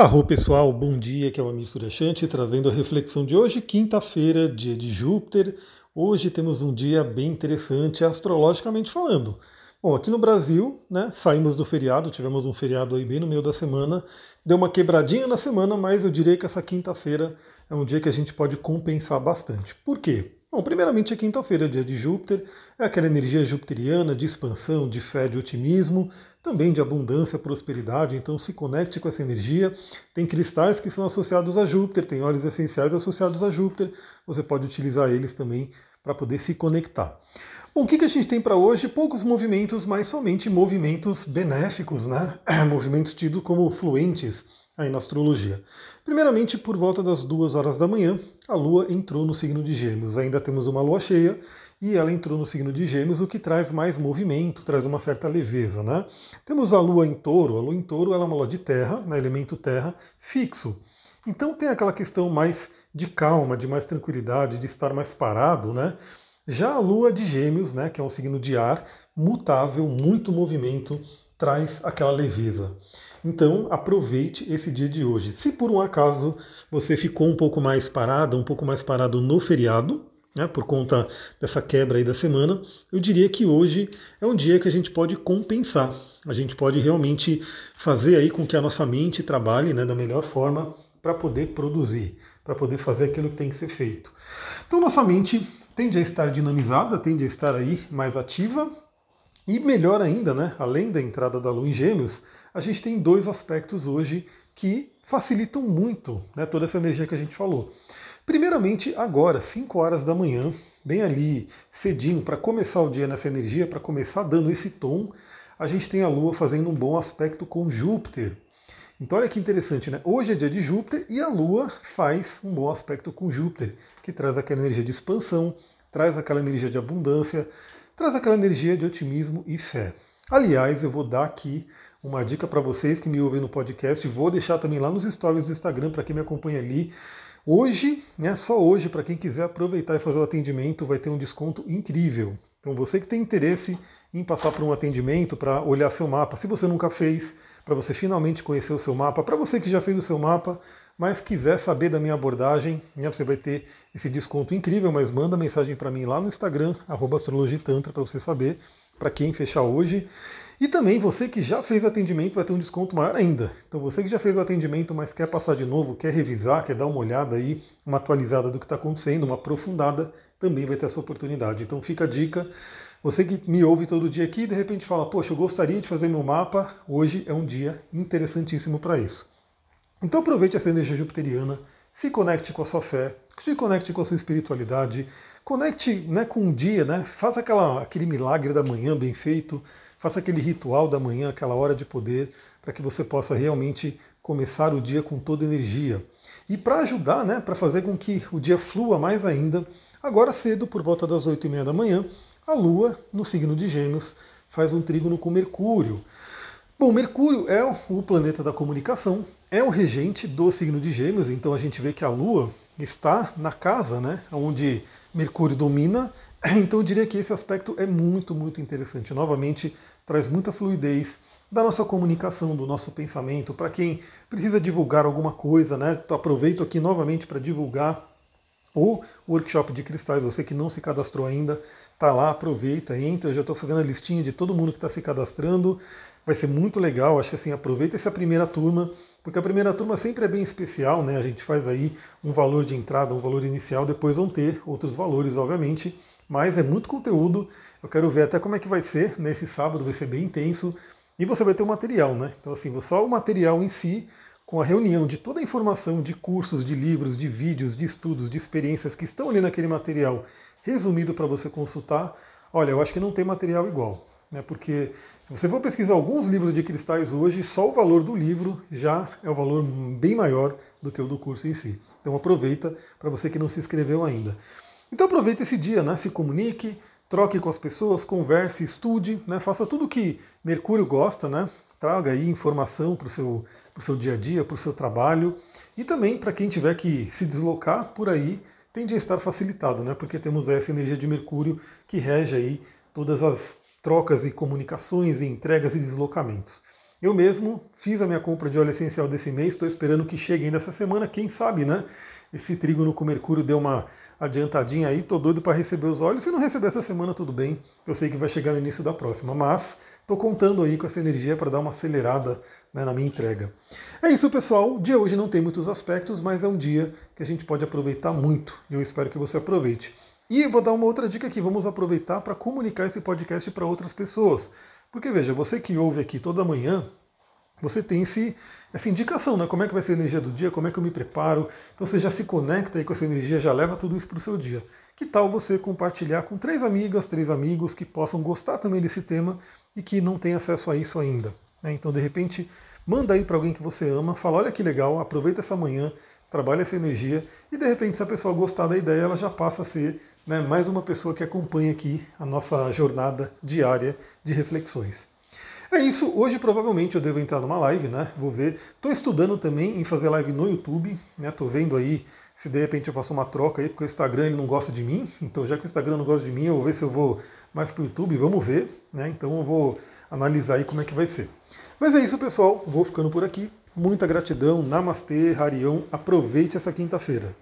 Arro pessoal, bom dia, que é o Amir Suryashanti, trazendo a reflexão de hoje, quinta-feira, dia de Júpiter. Hoje temos um dia bem interessante, astrologicamente falando. Bom, aqui no Brasil, né, saímos do feriado, tivemos um feriado aí bem no meio da semana, deu uma quebradinha na semana, mas eu diria que essa quinta-feira é um dia que a gente pode compensar bastante. Por quê? Bom, primeiramente é quinta-feira, dia de Júpiter, é aquela energia jupiteriana de expansão, de fé, de otimismo, também de abundância, prosperidade, então se conecte com essa energia. Tem cristais que são associados a Júpiter, tem óleos essenciais associados a Júpiter, você pode utilizar eles também para poder se conectar. Bom, o que, a gente tem para hoje? Poucos movimentos, mas somente movimentos benéficos, né? movimentos tidos como fluentes aí na astrologia. Primeiramente, por volta das duas horas da manhã, a Lua entrou no signo de Gêmeos. Ainda temos uma Lua cheia e ela entrou no signo de Gêmeos, o que traz mais movimento, traz uma certa leveza, né? Temos a Lua em Touro. A Lua em Touro ela é uma Lua de terra, né, elemento terra, fixo. Então tem aquela questão mais de calma, de mais tranquilidade, de estar mais parado, né? Já a Lua de Gêmeos, né, que é um signo de ar, mutável, muito movimento, traz aquela leveza. Então, aproveite esse dia de hoje. Se por um acaso você ficou um pouco mais parado, um pouco mais parado no feriado, né, por conta dessa quebra aí da semana, eu diria que hoje é um dia que a gente pode compensar. A gente pode realmente fazer aí com que a nossa mente trabalhe né, da melhor forma para poder produzir, para poder fazer aquilo que tem que ser feito. Então, nossa mente tende a estar dinamizada, tende a estar aí mais ativa, e melhor ainda, né, além da entrada da Lua em Gêmeos, a gente tem dois aspectos hoje que facilitam muito né, toda essa energia que a gente falou. Primeiramente, agora, 5 horas da manhã, bem ali cedinho, para começar o dia nessa energia, para começar dando esse tom, a gente tem a Lua fazendo um bom aspecto com Júpiter. Então olha que interessante, né? Hoje é dia de Júpiter e a Lua faz um bom aspecto com Júpiter, que traz aquela energia de expansão, traz aquela energia de abundância, traz aquela energia de otimismo e fé. Aliás, eu vou dar aqui uma dica para vocês que me ouvem no podcast, vou deixar também lá nos stories do Instagram para quem me acompanha ali. Hoje, né, só hoje, para quem quiser aproveitar e fazer o atendimento, vai ter um desconto incrível. Então, você que tem interesse em passar por um atendimento para olhar seu mapa, se você nunca fez, para você finalmente conhecer o seu mapa, para você que já fez o seu mapa, mas quiser saber da minha abordagem, né, você vai ter esse desconto incrível, mas manda mensagem para mim lá no Instagram, astrologitantra, para você saber, para quem fechar hoje. E também você que já fez atendimento vai ter um desconto maior ainda. Então você que já fez o atendimento, mas quer passar de novo, quer revisar, quer dar uma olhada aí, uma atualizada do que está acontecendo, uma aprofundada, também vai ter essa oportunidade. Então fica a dica. Você que me ouve todo dia aqui e de repente fala, poxa, eu gostaria de fazer meu mapa, hoje é um dia interessantíssimo para isso. Então aproveite essa energia jupiteriana, se conecte com a sua fé, se conecte com a sua espiritualidade, conecte né, com um dia, né, faça aquela, aquele milagre da manhã bem feito, faça aquele ritual da manhã, aquela hora de poder, para que você possa realmente começar o dia com toda energia. E para ajudar, né, para fazer com que o dia flua mais ainda, agora cedo, por volta das 8 e meia da manhã, a Lua, no signo de Gêmeos, faz um trígono com Mercúrio. Bom, Mercúrio é o planeta da comunicação, é o regente do signo de Gêmeos, então a gente vê que a Lua está na casa, né, onde Mercúrio domina. Então eu diria que esse aspecto é muito, muito interessante. Novamente, traz muita fluidez da nossa comunicação, do nosso pensamento. Para quem precisa divulgar alguma coisa, né, aproveito aqui novamente para divulgar o workshop de cristais. Você que não se cadastrou ainda, tá lá, aproveita, entra. Eu já estou fazendo a listinha de todo mundo que está se cadastrando. Vai ser muito legal. Acho que assim, aproveita essa primeira turma, porque a primeira turma sempre é bem especial, né? A gente faz aí um valor de entrada, um valor inicial, depois vão ter outros valores, obviamente. Mas é muito conteúdo. Eu quero ver até como é que vai ser nesse sábado, vai ser bem intenso. E você vai ter o material, né? Então, assim, só o material em si com a reunião de toda a informação de cursos, de livros, de vídeos, de estudos, de experiências que estão ali naquele material resumido para você consultar, olha, eu acho que não tem material igual. Né, porque se você for pesquisar alguns livros de cristais hoje, só o valor do livro já é o valor bem maior do que o do curso em si. Então aproveita para você que não se inscreveu ainda. Então aproveita esse dia, né, se comunique, troque com as pessoas, converse, estude, né, faça tudo que Mercúrio gosta, né, traga aí informação para o seu, seu dia a dia, para o seu trabalho e também para quem tiver que se deslocar por aí, tende a estar facilitado, né? Porque temos essa energia de Mercúrio que rege aí todas as trocas e comunicações e entregas e deslocamentos. Eu mesmo fiz a minha compra de óleo essencial desse mês, estou esperando que chegue ainda essa semana, quem sabe, né? Esse trígono com Mercúrio deu uma adiantadinha aí, tô doido para receber os óleos. Se não receber essa semana, tudo bem. Eu sei que vai chegar no início da próxima, mas estou contando aí com essa energia para dar uma acelerada né, na minha entrega. É isso, pessoal. O dia hoje não tem muitos aspectos, mas é um dia que a gente pode aproveitar muito. E eu espero que você aproveite. E vou dar uma outra dica aqui. Vamos aproveitar para comunicar esse podcast para outras pessoas. Porque veja, você que ouve aqui toda manhã, você tem esse, essa indicação, né? Como é que vai ser a energia do dia, como é que eu me preparo. Então você já se conecta aí com essa energia, já leva tudo isso para o seu dia. Que tal você compartilhar com três amigas, três amigos que possam gostar também desse tema e que não têm acesso a isso ainda? Né? Então, de repente, manda aí para alguém que você ama, fala, olha que legal, aproveita essa manhã, trabalha essa energia e de repente, se a pessoa gostar da ideia, ela já passa a ser né, mais uma pessoa que acompanha aqui a nossa jornada diária de reflexões. É isso, hoje provavelmente eu devo entrar numa live, né? Vou ver. Estou estudando também em fazer live no YouTube, né? Tô vendo aí se de repente eu faço uma troca aí, porque o Instagram ele não gosta de mim. Então, já que o Instagram não gosta de mim, eu vou ver se eu vou mais para o YouTube, vamos ver, né? Então eu vou analisar aí como é que vai ser. Mas é isso, pessoal. Vou ficando por aqui. Muita gratidão. Namastê, Harion. Aproveite essa quinta-feira.